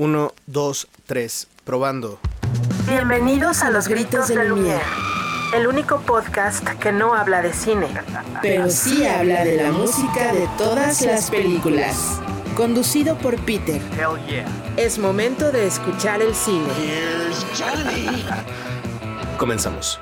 Uno, dos, tres, probando. Bienvenidos a Los Gritos de Lumière, el único podcast que no habla de cine, pero sí habla de la música de todas las películas. Conducido por Peter. Es momento de escuchar el cine. Comenzamos.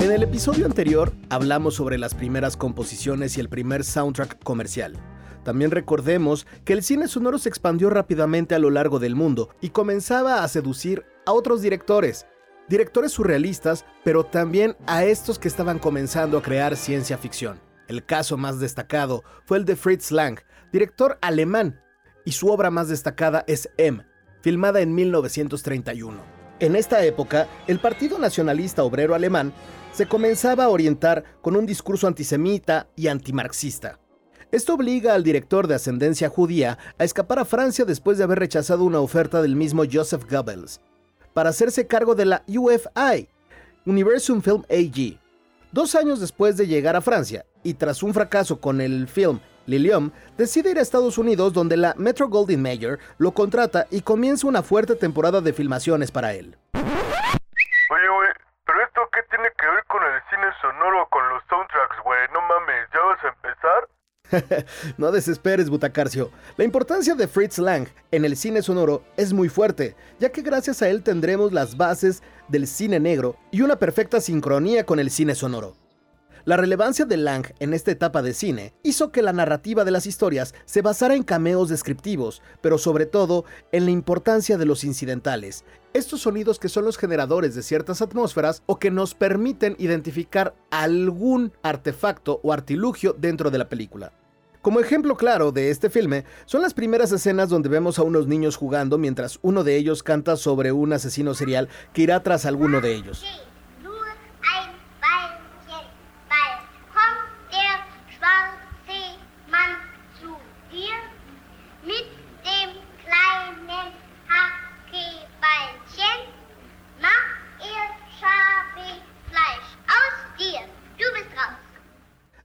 En el episodio anterior hablamos sobre las primeras composiciones y el primer soundtrack comercial. También recordemos que el cine sonoro se expandió rápidamente a lo largo del mundo y comenzaba a seducir a otros directores, directores surrealistas, pero también a estos que estaban comenzando a crear ciencia ficción. El caso más destacado fue el de Fritz Lang, director alemán, y su obra más destacada es M, filmada en 1931. En esta época, el Partido Nacionalista Obrero Alemán se comenzaba a orientar con un discurso antisemita y antimarxista. Esto obliga al director de ascendencia judía a escapar a Francia después de haber rechazado una oferta del mismo Joseph Goebbels para hacerse cargo de la UFI, Universum Film AG. Dos años después de llegar a Francia y tras un fracaso con el film Lilium, decide ir a Estados Unidos donde la Metro Goldwyn Mayer lo contrata y comienza una fuerte temporada de filmaciones para él. Oye, güey, pero esto qué tiene que ver con el cine sonoro, con los soundtracks, güey, no mames, ¿ya vas a empezar? no desesperes, Butacarcio. La importancia de Fritz Lang en el cine sonoro es muy fuerte, ya que gracias a él tendremos las bases del cine negro y una perfecta sincronía con el cine sonoro. La relevancia de Lang en esta etapa de cine hizo que la narrativa de las historias se basara en cameos descriptivos, pero sobre todo en la importancia de los incidentales, estos sonidos que son los generadores de ciertas atmósferas o que nos permiten identificar algún artefacto o artilugio dentro de la película. Como ejemplo claro de este filme, son las primeras escenas donde vemos a unos niños jugando mientras uno de ellos canta sobre un asesino serial que irá tras alguno de ellos.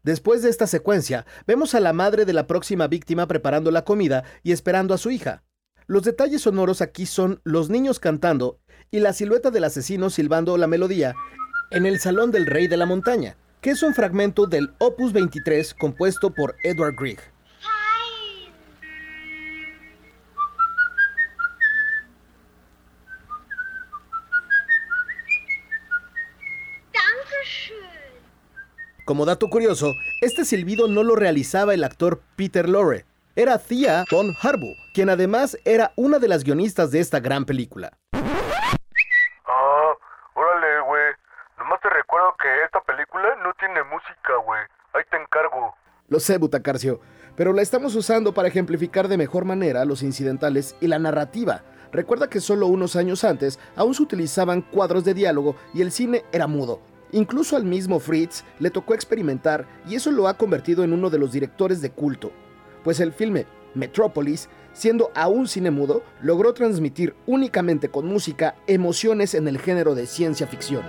Después de esta secuencia, vemos a la madre de la próxima víctima preparando la comida y esperando a su hija. Los detalles sonoros aquí son los niños cantando y la silueta del asesino silbando la melodía en el Salón del Rey de la Montaña, que es un fragmento del Opus 23 compuesto por Edward Grieg. Como dato curioso, este silbido no lo realizaba el actor Peter Lorre, era Thea von Harbu, quien además era una de las guionistas de esta gran película. Ah, órale, güey. Nomás te recuerdo que esta película no tiene música, güey. Ahí te encargo. Lo sé, Butacarcio, pero la estamos usando para ejemplificar de mejor manera los incidentales y la narrativa. Recuerda que solo unos años antes aún se utilizaban cuadros de diálogo y el cine era mudo. Incluso al mismo Fritz le tocó experimentar y eso lo ha convertido en uno de los directores de culto, pues el filme Metropolis, siendo aún cine mudo, logró transmitir únicamente con música emociones en el género de ciencia ficción.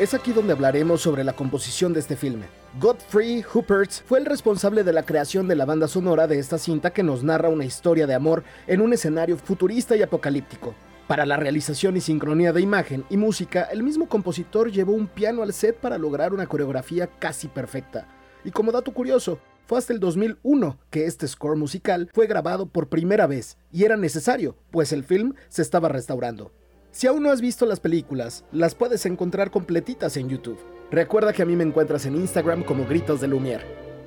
Es aquí donde hablaremos sobre la composición de este filme. Godfrey Huppertz fue el responsable de la creación de la banda sonora de esta cinta que nos narra una historia de amor en un escenario futurista y apocalíptico. Para la realización y sincronía de imagen y música, el mismo compositor llevó un piano al set para lograr una coreografía casi perfecta. Y como dato curioso, fue hasta el 2001 que este score musical fue grabado por primera vez, y era necesario, pues el film se estaba restaurando. Si aún no has visto las películas, las puedes encontrar completitas en YouTube. Recuerda que a mí me encuentras en Instagram como Gritos de Lumière.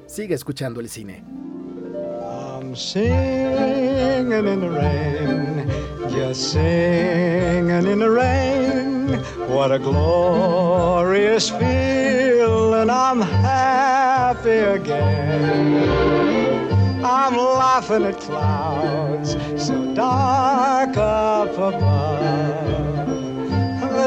Sigue escuchando el cine. I'm singing in the rain, just singing in the rain. What a glorious feeling, I'm happy again. I'm laughing at clouds so dark up above.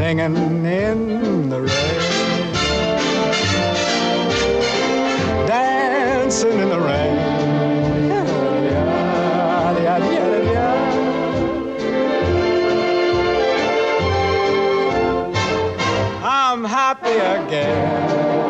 singing in the rain. Dancing in the rain. I'm happy again.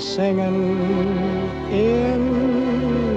Singing in